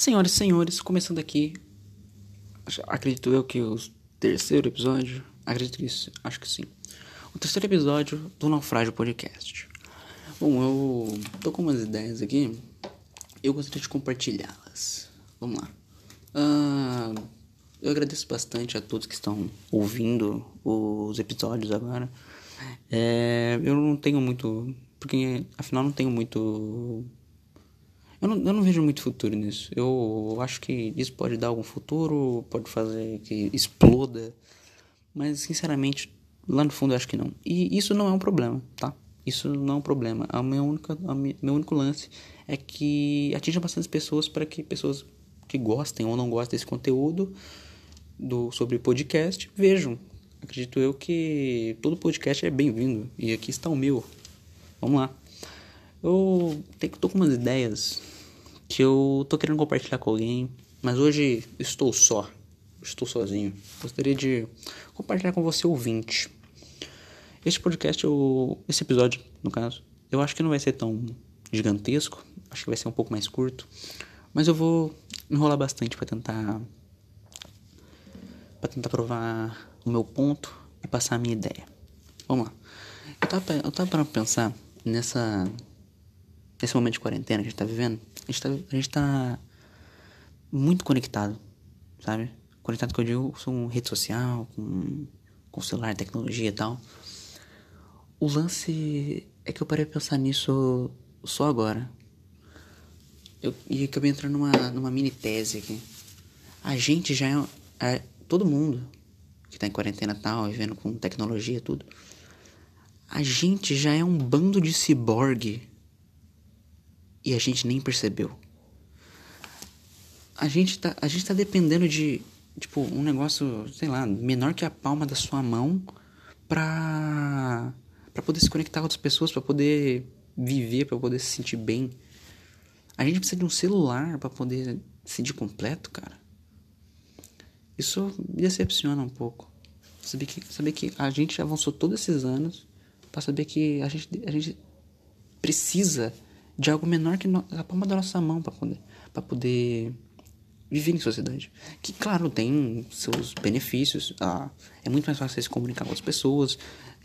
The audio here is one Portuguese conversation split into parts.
Senhoras e senhores, começando aqui, acredito eu que o terceiro episódio, acredito isso, acho que sim. O terceiro episódio do Naufrágio Podcast. Bom, eu tô com umas ideias aqui, eu gostaria de compartilhá-las. Vamos lá. Eu agradeço bastante a todos que estão ouvindo os episódios agora. É, eu não tenho muito. Porque afinal não tenho muito. Eu não, eu não vejo muito futuro nisso. Eu acho que isso pode dar algum futuro, pode fazer que exploda. Mas sinceramente, lá no fundo eu acho que não. E isso não é um problema, tá? Isso não é um problema. A minha única, a minha, meu único lance é que atinja bastante pessoas para que pessoas que gostem ou não gostem desse conteúdo do sobre podcast vejam. Acredito eu que todo podcast é bem-vindo e aqui está o meu. Vamos lá. Eu tenho, tô com umas ideias que eu tô querendo compartilhar com alguém, mas hoje estou só. Estou sozinho. Gostaria de compartilhar com você ouvinte. Este podcast, eu, esse episódio, no caso, eu acho que não vai ser tão gigantesco, acho que vai ser um pouco mais curto, mas eu vou enrolar bastante para tentar para tentar provar o meu ponto e passar a minha ideia. Vamos lá. Eu tava, eu tava para pensar nessa nesse momento de quarentena que a gente tá vivendo. A gente tá, a gente tá muito conectado, sabe? Conectado que eu digo com rede social, com, com celular, tecnologia e tal. O lance é que eu parei de pensar nisso só agora. Eu, e acabei entrando numa, numa mini tese aqui. A gente já é, é todo mundo que tá em quarentena tal, vivendo com tecnologia e tudo, a gente já é um bando de ciborgue e a gente nem percebeu. A gente tá, a gente tá dependendo de, tipo, um negócio, sei lá, menor que a palma da sua mão pra, pra poder se conectar com outras pessoas, para poder viver, para poder se sentir bem. A gente precisa de um celular para poder se sentir completo, cara. Isso me decepciona um pouco. Saber que, saber que a gente avançou todos esses anos para saber que a gente, a gente precisa de algo menor que no, a palma da nossa mão para poder, poder viver em sociedade. Que, claro, tem seus benefícios. Ah, é muito mais fácil se comunicar com as pessoas.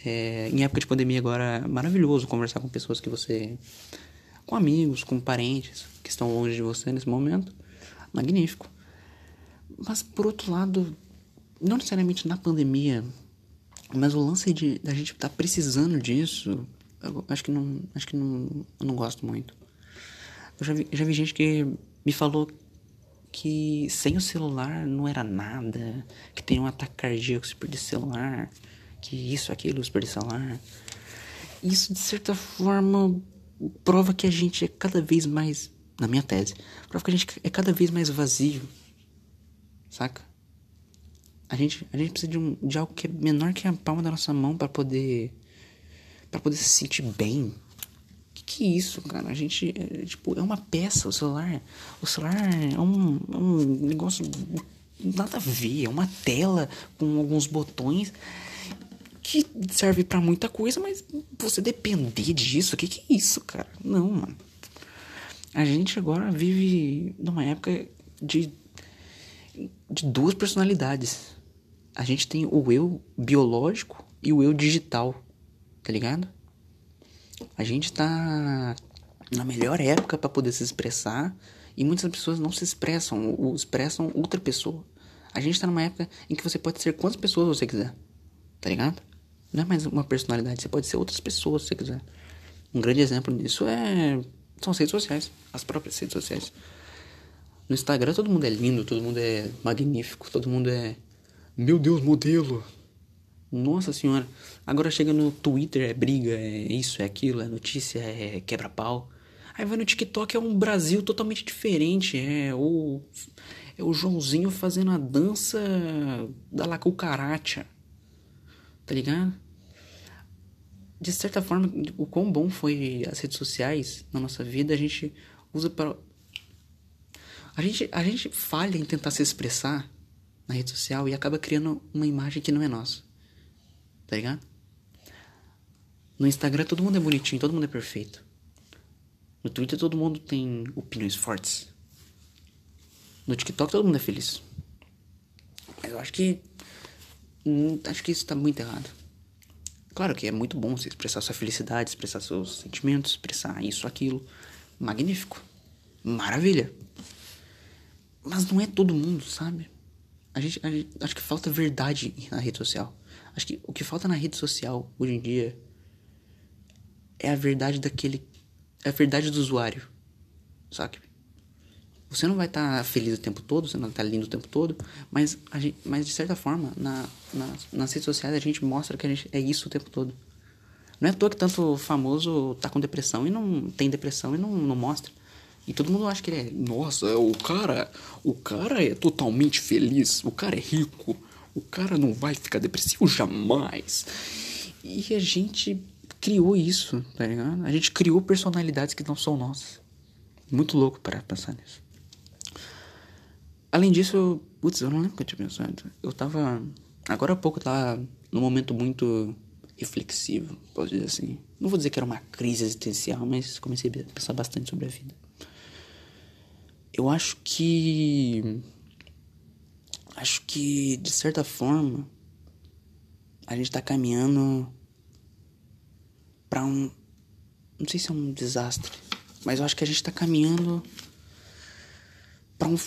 É, em época de pandemia agora é maravilhoso conversar com pessoas que você... Com amigos, com parentes que estão longe de você nesse momento. Magnífico. Mas por outro lado, não necessariamente na pandemia, mas o lance de a gente estar tá precisando disso, acho que não, acho que não, não gosto muito. Eu já vi, já vi gente que me falou que sem o celular não era nada, que tem um ataque cardíaco se perder celular, que isso, aquilo, se perder celular. Isso, de certa forma, prova que a gente é cada vez mais, na minha tese, prova que a gente é cada vez mais vazio saca? A gente, a gente precisa de, um, de algo que é menor que a palma da nossa mão para poder para poder se sentir bem. Que que é isso, cara? A gente é, tipo é uma peça o celular. O celular é um, um negócio nada a ver, é uma tela com alguns botões que serve para muita coisa, mas você depender disso, o que que é isso, cara? Não, mano. A gente agora vive numa época de de duas personalidades. A gente tem o eu biológico e o eu digital, tá ligado? A gente tá na melhor época para poder se expressar e muitas pessoas não se expressam, ou expressam outra pessoa. A gente tá numa época em que você pode ser quantas pessoas você quiser, tá ligado? Não é mais uma personalidade, você pode ser outras pessoas se você quiser. Um grande exemplo disso é são as redes sociais, as próprias redes sociais. No Instagram todo mundo é lindo, todo mundo é magnífico, todo mundo é. Meu Deus, modelo! Nossa senhora. Agora chega no Twitter, é briga, é isso, é aquilo, é notícia, é quebra-pau. Aí vai no TikTok, é um Brasil totalmente diferente. É o. É o Joãozinho fazendo a dança da La Cucaracha. Tá ligado? De certa forma, o quão bom foi as redes sociais na nossa vida, a gente usa para a gente, a gente falha em tentar se expressar na rede social e acaba criando uma imagem que não é nossa. Tá ligado? No Instagram todo mundo é bonitinho, todo mundo é perfeito. No Twitter todo mundo tem opiniões fortes. No TikTok todo mundo é feliz. Mas eu acho que. hum, Acho que isso tá muito errado. Claro que é muito bom você expressar sua felicidade, expressar seus sentimentos, expressar isso, aquilo. Magnífico. Maravilha. Mas não é todo mundo, sabe? A gente, a gente- acho que falta verdade na rede social. Acho que o que falta na rede social hoje em dia é a verdade daquele. É a verdade do usuário. Sabe? Você não vai estar feliz o tempo todo, você não vai estar lindo o tempo todo, mas, gente, mas de certa forma, na, na, nas redes sociais a gente mostra que a gente é isso o tempo todo. Não é à toa que tanto famoso tá com depressão e não tem depressão e não, não mostra. E todo mundo acha que ele é. Nossa, o cara. O cara é totalmente feliz. O cara é rico. O cara não vai ficar depressivo jamais. E a gente criou isso, tá ligado? A gente criou personalidades que não são nossas. Muito louco para pensar nisso. Além disso, putz, eu não lembro o que eu tinha pensado. Eu tava. Agora há pouco eu tava num momento muito reflexivo, posso dizer assim. Não vou dizer que era uma crise existencial, mas comecei a pensar bastante sobre a vida. Eu acho que. Acho que, de certa forma, a gente tá caminhando pra um. Não sei se é um desastre, mas eu acho que a gente tá caminhando pra um.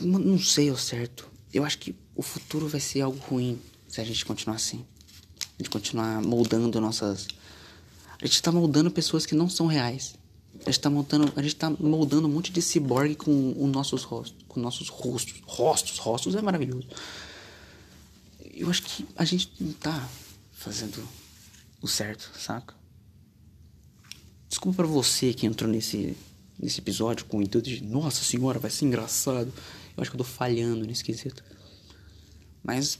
Não não sei ao certo. Eu acho que o futuro vai ser algo ruim se a gente continuar assim. A gente continuar moldando nossas. A gente tá moldando pessoas que não são reais. A gente tá moldando, a gente tá moldando um monte de ciborgue com os nossos rostos. Com nossos rostos. Rostos, rostos é maravilhoso. Eu acho que a gente não tá fazendo o certo, saca? Desculpa pra você que entrou nesse, nesse episódio com o intuito de Nossa senhora, vai ser engraçado. Eu acho que eu tô falhando nesse quesito. Mas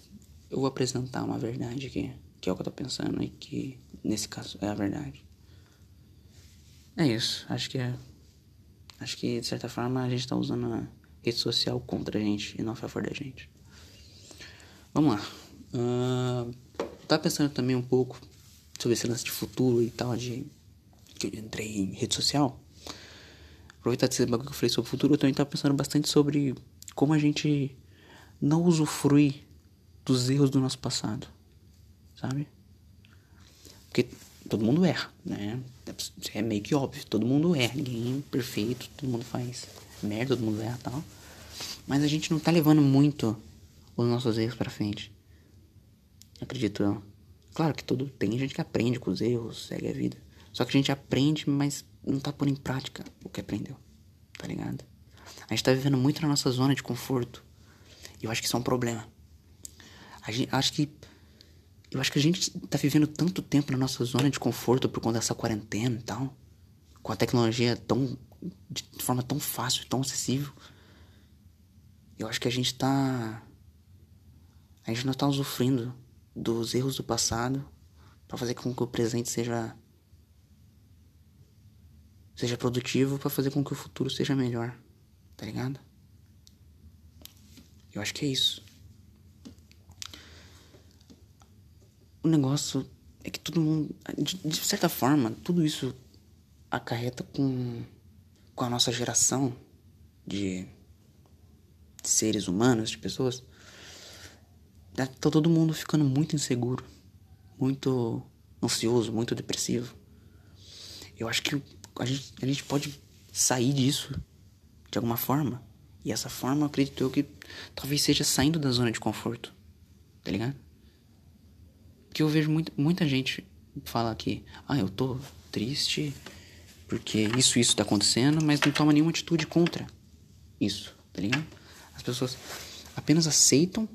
eu vou apresentar uma verdade aqui, que é o que eu tô pensando e que nesse caso é a verdade. É isso, acho que é. Acho que de certa forma a gente tá usando a rede social contra a gente e não a favor da gente. Vamos lá. Ahn, tava pensando também um pouco sobre esse lance de futuro e tal, de que eu entrei em rede social. Aproveitar desse bagulho que eu falei sobre o futuro, eu também tava pensando bastante sobre como a gente não usufrui dos erros do nosso passado, sabe? Porque todo mundo erra, né? É meio que óbvio, todo mundo erra, ninguém é perfeito, todo mundo faz merda, todo mundo erra tal. Mas a gente não tá levando muito os nossos erros pra frente. Acredito eu. Claro que todo tem gente que aprende com os erros, segue a vida. Só que a gente aprende, mas não tá pondo em prática o que aprendeu. Tá ligado? A gente tá vivendo muito na nossa zona de conforto. E eu acho que isso é um problema. A gente, acho que eu acho que a gente tá vivendo tanto tempo na nossa zona de conforto por conta dessa quarentena e tal. Com a tecnologia tão. de forma tão fácil, tão acessível. Eu acho que a gente tá. A gente não tá usufruindo dos erros do passado para fazer com que o presente seja. seja produtivo para fazer com que o futuro seja melhor. Tá ligado? Eu acho que é isso. O negócio é que todo mundo. De, de certa forma, tudo isso acarreta com. com a nossa geração de, seres humanos, de pessoas. Tá todo mundo ficando muito inseguro, muito ansioso, muito depressivo. Eu acho que a gente, a gente pode sair disso de alguma forma. E essa forma, acredito eu que talvez seja saindo da zona de conforto. Tá ligado? Porque eu vejo muito, muita gente falar que, ah, eu tô triste porque isso isso tá acontecendo, mas não toma nenhuma atitude contra isso, tá ligado? As pessoas apenas aceitam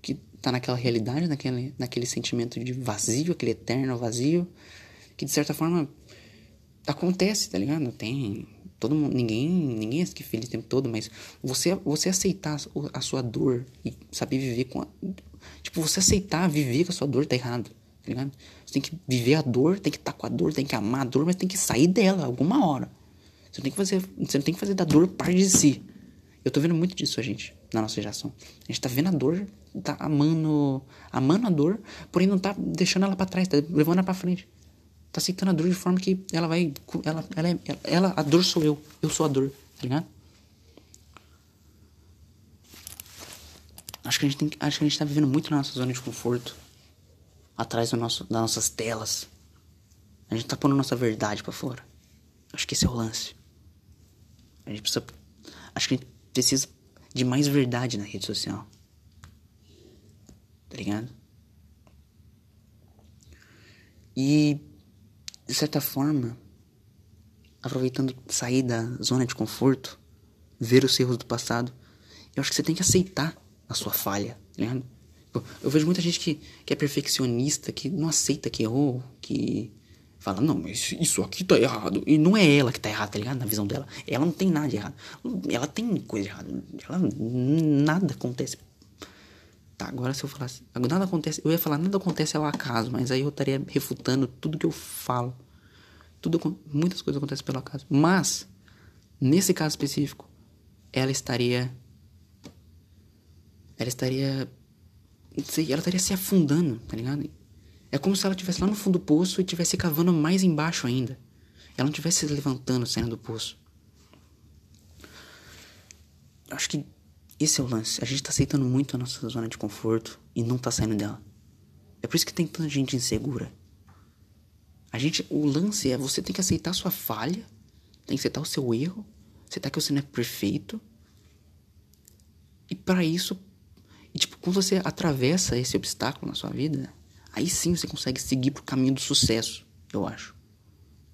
que tá naquela realidade, naquele, naquele sentimento de vazio, aquele eterno vazio, que de certa forma acontece, tá ligado? Tem todo mundo, ninguém, ninguém é feliz o tempo todo, mas você você aceitar a sua dor e saber viver com a, tipo, você aceitar viver com a sua dor tá errado, tá ligado? Você tem que viver a dor, tem que estar tá com a dor, tem que amar a dor, mas tem que sair dela alguma hora. Você não tem que fazer, você não tem que fazer da dor parte de si. Eu tô vendo muito disso, a gente, na nossa geração. A gente tá vendo a dor, tá amando, amando a dor, porém não tá deixando ela para trás, tá levando ela para frente. Tá aceitando a dor de forma que ela vai. Ela, ela, ela, ela, a dor sou eu. Eu sou a dor, tá ligado? Acho que a gente tem, acho que a gente tá vivendo muito na nossa zona de conforto. Atrás do nosso, das nossas telas. A gente tá pondo nossa verdade para fora. Acho que esse é o lance. A gente precisa. Acho que a gente precisa de mais verdade na rede social. Tá ligado? E, de certa forma, aproveitando sair da zona de conforto, ver os erros do passado, eu acho que você tem que aceitar a sua falha, tá ligado? Eu vejo muita gente que, que é perfeccionista, que não aceita que errou, que fala, não, mas isso aqui tá errado. E não é ela que tá errada, tá ligado? Na visão dela. Ela não tem nada de errado. Ela tem coisa errada. Ela, nada acontece. Tá, agora se eu falasse. Nada acontece. Eu ia falar, nada acontece ao acaso, mas aí eu estaria refutando tudo que eu falo. Tudo, muitas coisas acontecem pelo acaso. Mas, nesse caso específico, ela estaria ela estaria. Ela estaria se afundando, tá ligado? É como se ela estivesse lá no fundo do poço e estivesse cavando mais embaixo ainda. Ela não estivesse se levantando, saindo do poço. Acho que esse é o lance. A gente tá aceitando muito a nossa zona de conforto e não tá saindo dela. É por isso que tem tanta gente insegura. A gente, o lance é você tem que aceitar a sua falha, tem que aceitar o seu erro, aceitar que você não é perfeito. E para isso e tipo, quando você atravessa esse obstáculo na sua vida, aí sim você consegue seguir pro caminho do sucesso, eu acho.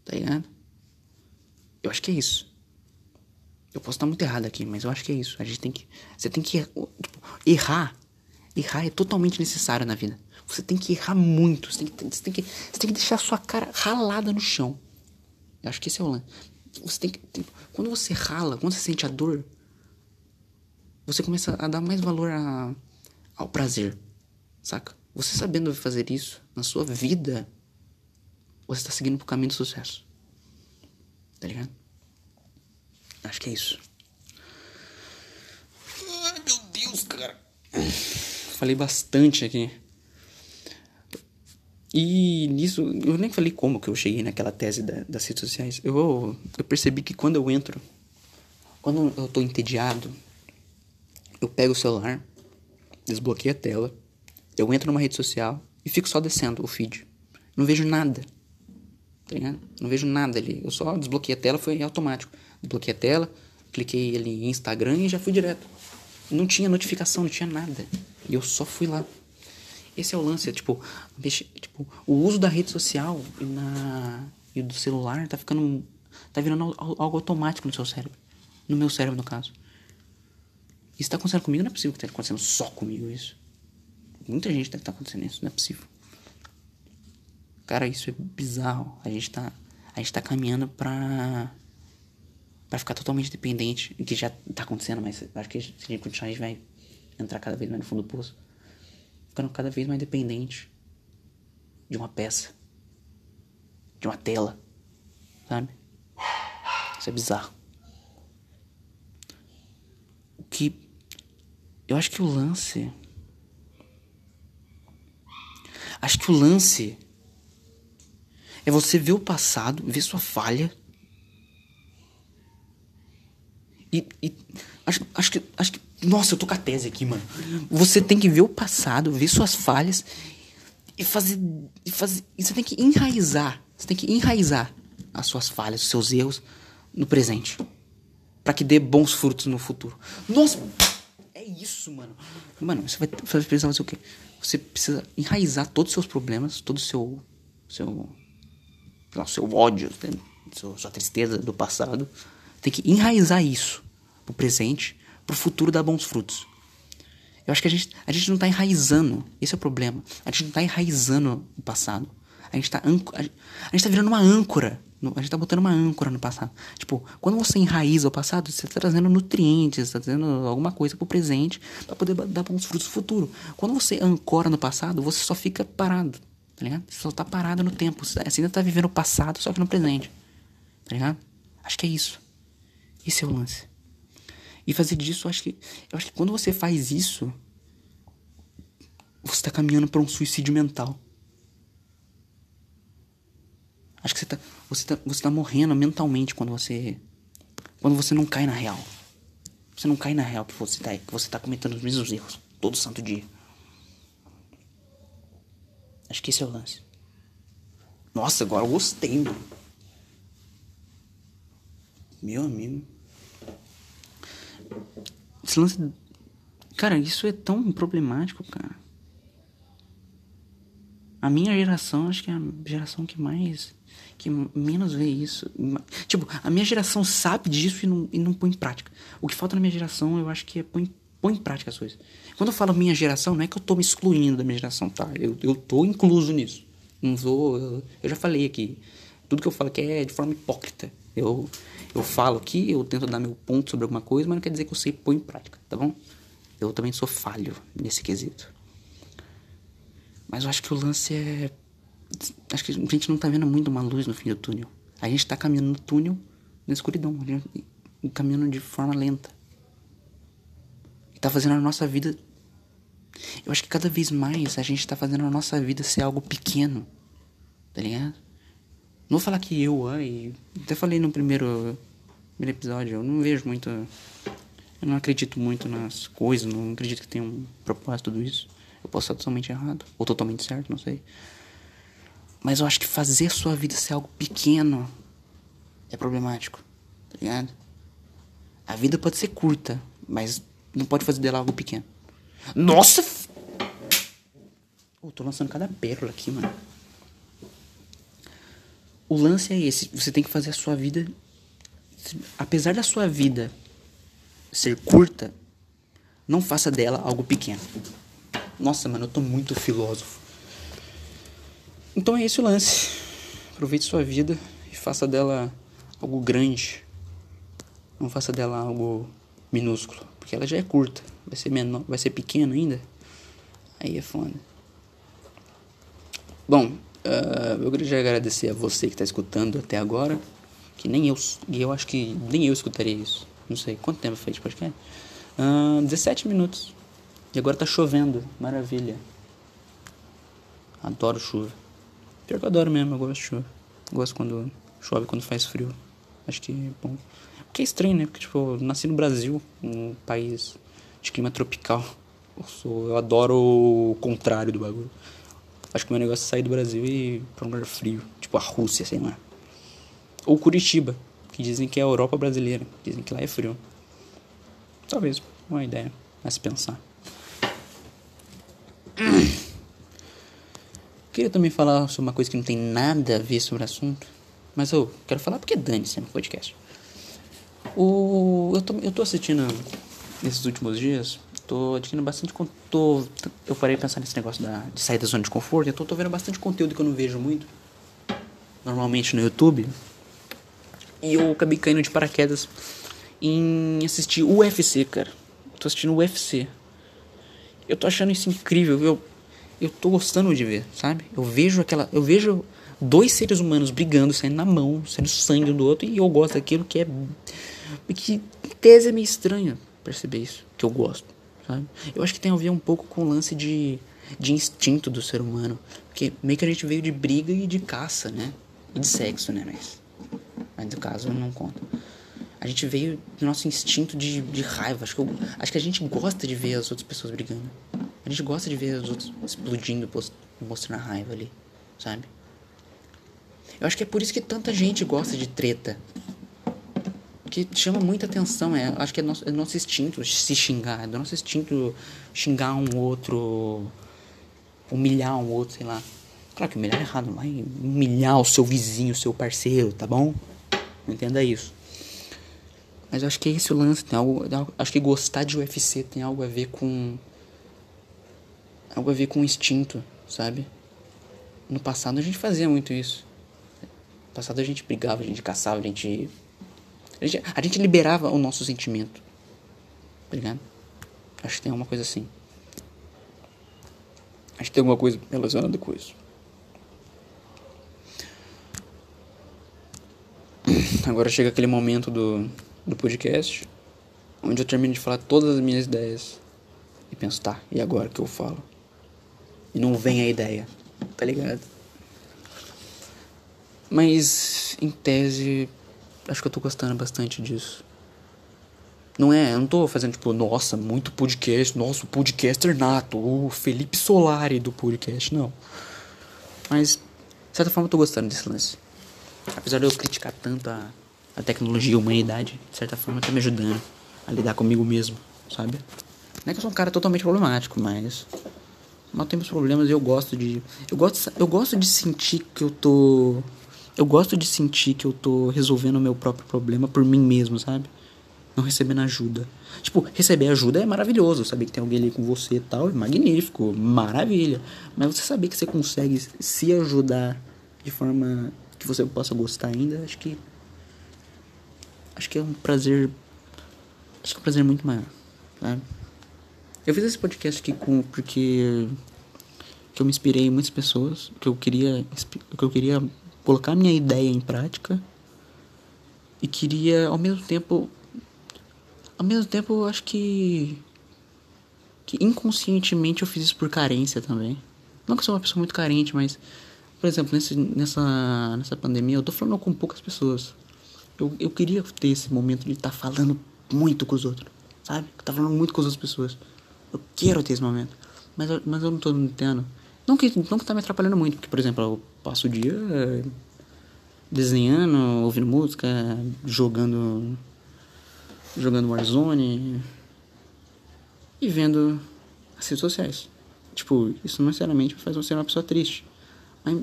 Tá ligado? Eu acho que é isso. Eu posso estar muito errado aqui, mas eu acho que é isso. A gente tem que. Você tem que. Tipo, errar. Errar é totalmente necessário na vida. Você tem que errar muito. Você tem que, você tem que, você tem que deixar a sua cara ralada no chão. Eu acho que esse é o lance. Você tem que. Quando você rala, quando você sente a dor, você começa a dar mais valor a, ao prazer, saca? Você sabendo fazer isso na sua vida, você está seguindo pro caminho do sucesso. Tá ligado? Acho que é isso. Ai, meu Deus, cara. Falei bastante aqui. E nisso, eu nem falei como que eu cheguei naquela tese da, das redes sociais. Eu, eu percebi que quando eu entro, quando eu tô entediado, eu pego o celular, desbloqueio a tela, eu entro numa rede social e fico só descendo o feed. Não vejo nada. Tá? Não vejo nada ali. Eu só desbloqueei a tela, foi automático. Desbloqueei a tela, cliquei ali em Instagram e já fui direto. Não tinha notificação, não tinha nada. E eu só fui lá. Esse é o lance, é, tipo, deixa, tipo, o uso da rede social e, na, e do celular tá ficando. tá virando algo automático no seu cérebro. No meu cérebro, no caso. Isso tá acontecendo comigo, não é possível que esteja acontecendo só comigo isso. Muita gente deve estar tá acontecendo isso, não é possível. Cara, isso é bizarro. A gente tá, a gente tá caminhando pra, pra ficar totalmente dependente. Que já tá acontecendo, mas acho que se a gente continuar, a gente vai entrar cada vez mais no fundo do poço. Ficando cada vez mais dependente de uma peça, de uma tela, sabe? Isso é bizarro. O que eu acho que o lance. Acho que o lance é você ver o passado, ver sua falha. E, e acho, acho, que, acho que. Nossa, eu tô com a tese aqui, mano. Você tem que ver o passado, ver suas falhas e fazer. E fazer e você tem que enraizar. Você tem que enraizar as suas falhas, os seus erros no presente. para que dê bons frutos no futuro. Nossa! isso, mano. Mano, você vai, precisar fazer o quê? Você precisa enraizar todos os seus problemas, todo o seu. seu. Seu ódio, né? sua tristeza do passado. Tem que enraizar isso pro presente, pro futuro dar bons frutos. Eu acho que a gente, a gente não tá enraizando. Esse é o problema. A gente não tá enraizando o passado. A gente tá, gente, a gente tá virando uma âncora a gente tá botando uma âncora no passado. Tipo, quando você enraiza o passado, você tá trazendo nutrientes, tá trazendo alguma coisa pro presente para poder dar bons frutos no futuro. Quando você ancora no passado, você só fica parado, tá ligado? Você só tá parado no tempo. Você ainda tá vivendo o passado, só que no presente. Tá ligado? Acho que é isso. Esse é o lance. E fazer disso, eu acho que. Eu acho que quando você faz isso, você tá caminhando para um suicídio mental. Acho que você tá, você tá, você tá morrendo mentalmente quando você. Quando você não cai na real. Você não cai na real que você tá, que você tá cometendo os mesmos erros. todo santo dia. Acho que esse é o lance. Nossa, agora eu gostei, mano. Meu amigo. Esse lance. Cara, isso é tão problemático, cara. A minha geração, acho que é a geração que mais. que menos vê isso. Tipo, a minha geração sabe disso e não, e não põe em prática. O que falta na minha geração, eu acho que é põe, põe em prática as coisas. Quando eu falo minha geração, não é que eu tô me excluindo da minha geração, tá? Eu, eu tô incluso nisso. Não vou. Eu, eu já falei aqui. Tudo que eu falo aqui é de forma hipócrita. Eu, eu falo aqui, eu tento dar meu ponto sobre alguma coisa, mas não quer dizer que eu sei pôr em prática, tá bom? Eu também sou falho nesse quesito. Mas eu acho que o lance é. Acho que a gente não tá vendo muito uma luz no fim do túnel. A gente tá caminhando no túnel, na escuridão, caminhando de forma lenta. E tá fazendo a nossa vida. Eu acho que cada vez mais a gente tá fazendo a nossa vida ser algo pequeno. Tá ligado? Não vou falar que eu, ai. Até falei no primeiro, primeiro episódio, eu não vejo muito. Eu não acredito muito nas coisas, não acredito que tenha um propósito tudo isso. Eu posso estar totalmente errado, ou totalmente certo, não sei. Mas eu acho que fazer sua vida ser algo pequeno é problemático, tá ligado? A vida pode ser curta, mas não pode fazer dela algo pequeno. Nossa! Oh, tô lançando cada pérola aqui, mano. O lance é esse. Você tem que fazer a sua vida. Apesar da sua vida ser curta, não faça dela algo pequeno. Nossa, mano, eu tô muito filósofo. Então é esse o lance. Aproveite sua vida e faça dela algo grande. Não faça dela algo minúsculo, porque ela já é curta. Vai ser menor, vai ser pequena ainda. Aí é foda. Bom, uh, eu queria agradecer a você que está escutando até agora. Que nem eu, eu acho que nem eu escutaria isso. Não sei quanto tempo fez de podcast. Uh, 17 minutos. E agora tá chovendo. Maravilha. Adoro chuva. Pior que eu adoro mesmo, eu gosto de chuva. Gosto quando chove, quando faz frio. Acho que é bom. Porque é estranho, né? Porque, tipo, eu nasci no Brasil, um país de clima tropical. Eu, sou, eu adoro o contrário do bagulho. Acho que o meu negócio é sair do Brasil e ir pra um lugar frio. Tipo a Rússia, sei lá. Ou Curitiba, que dizem que é a Europa brasileira. Dizem que lá é frio. Talvez, uma ideia a se pensar. Queria também falar sobre uma coisa que não tem nada a ver sobre o assunto. Mas eu quero falar porque dane-se no podcast. O, eu, tô, eu tô assistindo nesses últimos dias. Tô adquirindo bastante conteúdo. Eu parei de pensar nesse negócio da, de sair da zona de conforto. Então tô vendo bastante conteúdo que eu não vejo muito. Normalmente no YouTube. E eu acabei caindo de paraquedas em assistir UFC, cara. Tô assistindo UFC. Eu tô achando isso incrível, eu, eu tô gostando de ver, sabe? Eu vejo aquela. Eu vejo dois seres humanos brigando, saindo na mão, saindo sangue um do outro, e eu gosto daquilo que é. Que tese é meio estranho perceber isso, que eu gosto, sabe? Eu acho que tem a ver um pouco com o lance de, de instinto do ser humano. Porque meio que a gente veio de briga e de caça, né? E de sexo, né? Mas, mas no caso não conta. A gente veio do nosso instinto de, de raiva. Acho que, eu, acho que a gente gosta de ver as outras pessoas brigando. A gente gosta de ver os outros explodindo, mostrando a raiva ali, sabe? Eu acho que é por isso que tanta gente gosta de treta. Que chama muita atenção. É, acho que é nosso, é nosso instinto se xingar. É do nosso instinto xingar um outro. Humilhar um outro, sei lá. Claro que humilhar é errado, mas humilhar o seu vizinho, o seu parceiro, tá bom? Entenda isso. Mas acho que é esse lance. Tem algo, acho que gostar de UFC tem algo a ver com. Algo a ver com instinto, sabe? No passado a gente fazia muito isso. No passado a gente brigava, a gente caçava, a gente. A gente, a gente liberava o nosso sentimento. Tá ligado? Acho que tem alguma coisa assim. Acho que tem alguma coisa relacionada com isso. Agora chega aquele momento do do podcast, onde eu termino de falar todas as minhas ideias e penso, tá, e agora que eu falo? E não vem a ideia, tá ligado? Mas, em tese, acho que eu tô gostando bastante disso. Não é, eu não tô fazendo tipo, nossa, muito podcast, nosso podcaster nato, o Felipe Solari do podcast, não. Mas, de certa forma, eu tô gostando desse lance. Apesar de eu criticar tanto a, a tecnologia e a humanidade, de certa forma, tá me ajudando a lidar comigo mesmo, sabe? Não é que eu sou um cara totalmente problemático, mas. Mas temos problemas e eu gosto de. Eu gosto, eu gosto de sentir que eu tô. Eu gosto de sentir que eu tô resolvendo o meu próprio problema por mim mesmo, sabe? Não recebendo ajuda. Tipo, receber ajuda é maravilhoso. Saber que tem alguém ali com você e tal é magnífico, maravilha. Mas você saber que você consegue se ajudar de forma que você possa gostar ainda, acho que. Acho que é um prazer. Acho que é um prazer muito maior, sabe? Eu fiz esse podcast aqui com, porque que eu me inspirei em muitas pessoas, que eu queria que eu queria colocar minha ideia em prática e queria ao mesmo tempo ao mesmo tempo eu acho que que inconscientemente eu fiz isso por carência também. Não que eu sou uma pessoa muito carente, mas por exemplo, nesse, nessa nessa pandemia eu tô falando com poucas pessoas. Eu, eu queria ter esse momento de estar tá falando muito com os outros, sabe? Tá falando muito com as outras pessoas. Eu quero ter esse momento. Mas, mas eu não tô entendendo. Não que, não que tá me atrapalhando muito, porque, por exemplo, eu passo o dia eh, desenhando, ouvindo música, jogando. jogando Warzone e vendo as redes sociais. Tipo, isso não necessariamente me faz eu ser uma pessoa triste. Mas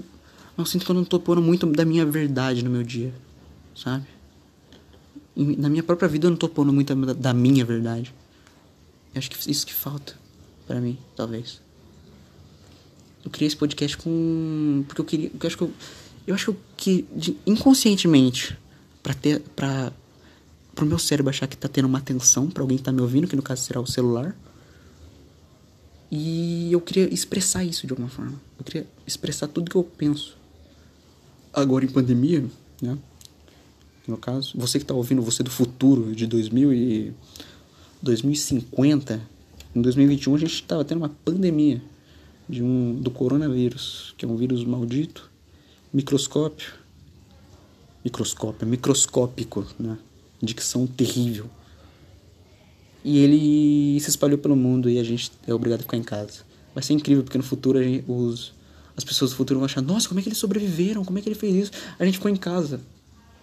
eu sinto que eu não tô pondo muito da minha verdade no meu dia, sabe? E na minha própria vida eu não tô pondo muito da minha verdade. Eu acho que isso que falta para mim, talvez. Eu criei esse podcast com porque eu queria, eu acho que eu, eu acho que inconscientemente para ter para pro meu cérebro achar que tá tendo uma atenção para alguém que tá me ouvindo, que no caso será o celular. E eu queria expressar isso de alguma forma. Eu queria expressar tudo que eu penso. Agora em pandemia, né? No caso, você que tá ouvindo, você do futuro de 2000 e 2050, em 2021 a gente estava tendo uma pandemia de um, do coronavírus, que é um vírus maldito, microscópio, microscópio, microscópico, né? Dicção terrível. E ele se espalhou pelo mundo e a gente é obrigado a ficar em casa. Vai ser incrível, porque no futuro gente, os, as pessoas do futuro vão achar: nossa, como é que eles sobreviveram? Como é que ele fez isso? A gente ficou em casa.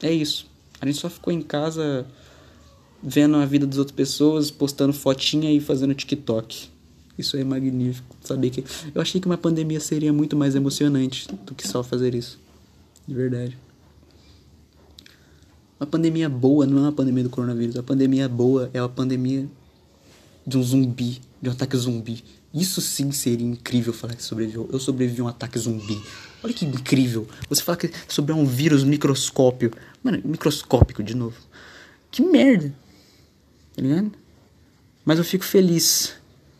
É isso. A gente só ficou em casa vendo a vida das outras pessoas, postando fotinha e fazendo TikTok. Isso é magnífico. Saber que eu achei que uma pandemia seria muito mais emocionante do que só fazer isso. De verdade. Uma pandemia boa não é uma pandemia do coronavírus. A pandemia boa é a pandemia de um zumbi, de um ataque zumbi. Isso sim seria incrível falar que sobreviveu. Eu sobrevivi a um ataque zumbi. Olha que incrível. Você fala que sobre um vírus microscópio. Mano, microscópico de novo. Que merda tá ligado? Mas eu fico feliz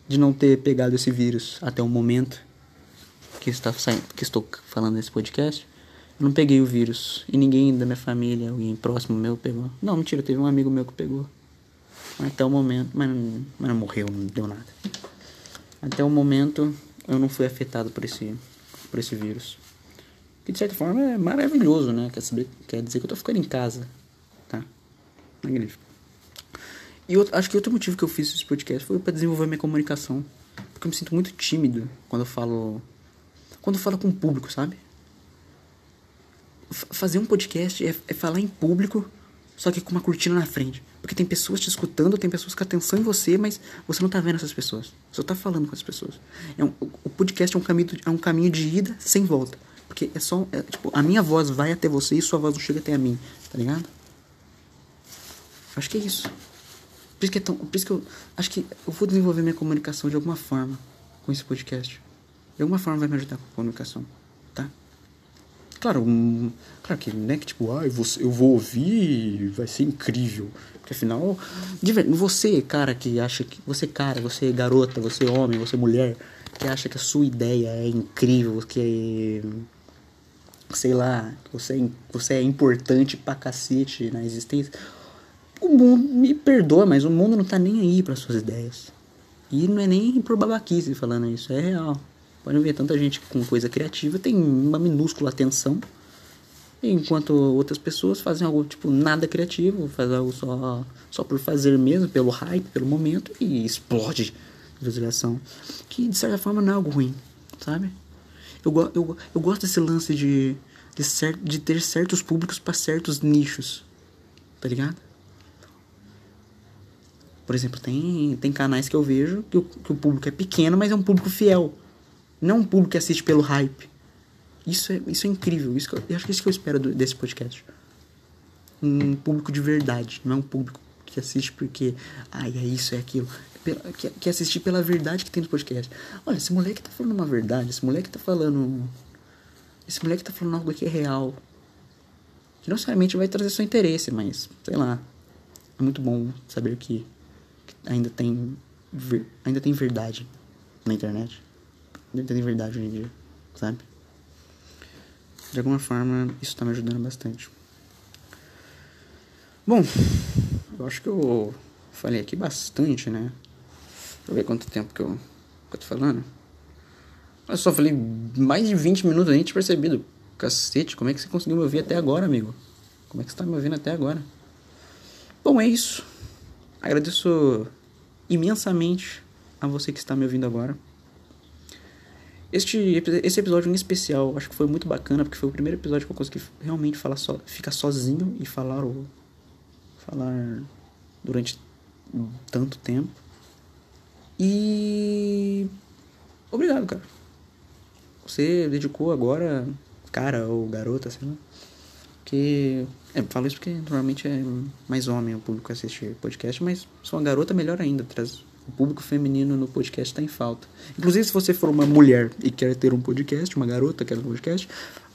de não ter pegado esse vírus até o momento que, está saindo, que estou falando nesse podcast. Eu não peguei o vírus. E ninguém da minha família, alguém próximo meu pegou. Não, mentira, teve um amigo meu que pegou. Até o momento, mas não, mas não morreu, não deu nada. Até o momento eu não fui afetado por esse, por esse vírus. Que de certa forma é maravilhoso, né? Quer, saber, quer dizer que eu tô ficando em casa. Tá? Magnífico. E eu, acho que outro motivo que eu fiz esse podcast foi para desenvolver minha comunicação. Porque eu me sinto muito tímido quando eu falo. Quando eu falo com o público, sabe? F fazer um podcast é, é, falar em público, só que com uma cortina na frente. Porque tem pessoas te escutando, tem pessoas com atenção em você, mas você não tá vendo essas pessoas. Você tá falando com as pessoas. É um, o podcast é um, caminho, é um caminho de ida sem volta. Porque é só. É, tipo, a minha voz vai até você e sua voz não chega até a mim, tá ligado? Acho que é isso. Por isso que é tão. Por isso que eu acho que eu vou desenvolver minha comunicação de alguma forma com esse podcast. De alguma forma vai me ajudar com a comunicação, tá? Claro, um, claro que não é que tipo, ah, eu vou, eu vou ouvir vai ser incrível. Porque afinal, você, cara, que acha que. Você, cara, você garota, você homem, você mulher, que acha que a sua ideia é incrível, que é. Sei lá, você é, você é importante pra cacete na existência o mundo me perdoa, mas o mundo não tá nem aí para suas ideias. E não é nem por babaquice falando isso, é real. Pode ver, tanta gente com coisa criativa tem uma minúscula atenção enquanto outras pessoas fazem algo tipo nada criativo, fazem algo só só por fazer mesmo, pelo hype, pelo momento e explode de visualização, que de certa forma não é algo ruim, sabe? Eu, eu, eu gosto desse lance de de, cer de ter certos públicos para certos nichos, tá ligado? Por exemplo, tem, tem canais que eu vejo que o, que o público é pequeno, mas é um público fiel. Não um público que assiste pelo hype. Isso é, isso é incrível. Isso eu, eu acho que é isso que eu espero do, desse podcast. Um público de verdade. Não é um público que assiste porque. Ai, é isso, é aquilo. Que, que assistir pela verdade que tem no podcast. Olha, esse moleque tá falando uma verdade. Esse moleque tá falando. Esse moleque tá falando algo que é real. Que não necessariamente vai trazer seu interesse, mas, sei lá. É muito bom saber que ainda tem ainda tem verdade na internet. Ainda tem verdade hoje em dia, sabe? De alguma forma, isso tá me ajudando bastante. Bom, eu acho que eu falei aqui bastante, né? Deixa eu ver quanto tempo que eu, que eu tô falando. Eu só falei mais de 20 minutos, nem tinha percebido. Cacete, como é que você conseguiu me ouvir até agora, amigo? Como é que você tá me ouvindo até agora? Bom, é isso. Agradeço imensamente a você que está me ouvindo agora. Este esse episódio em especial, acho que foi muito bacana porque foi o primeiro episódio que eu consegui realmente falar só, ficar sozinho e falar o falar durante tanto tempo. E obrigado, cara. Você dedicou agora, cara ou garota, sei lá, que. É, falo isso porque normalmente é mais homem o público assistir podcast, mas sou uma garota, melhor ainda. Traz o público feminino no podcast está em falta. Inclusive, se você for uma mulher e quer ter um podcast, uma garota quer um podcast,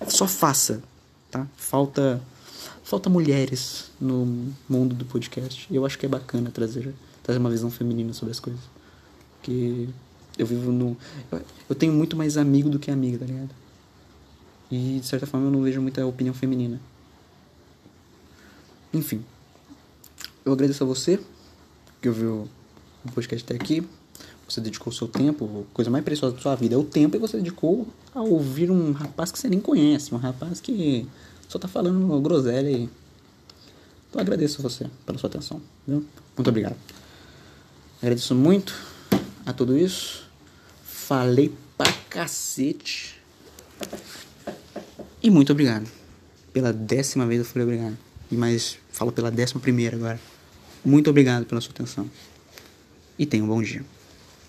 só faça, tá? Falta falta mulheres no mundo do podcast. E eu acho que é bacana trazer, trazer uma visão feminina sobre as coisas. Porque eu vivo no. Eu tenho muito mais amigo do que amiga, tá ligado? E de certa forma eu não vejo muita opinião feminina. Enfim. Eu agradeço a você que ouviu o podcast até aqui. Você dedicou seu tempo, a coisa mais preciosa da sua vida é o tempo, e você dedicou a ouvir um rapaz que você nem conhece, um rapaz que só tá falando groselha e. Então agradeço a você pela sua atenção, viu? Muito obrigado. Agradeço muito a tudo isso. Falei pra cacete. E muito obrigado. Pela décima vez eu falei obrigado mais falo pela décima primeira agora. Muito obrigado pela sua atenção. E tenha um bom dia.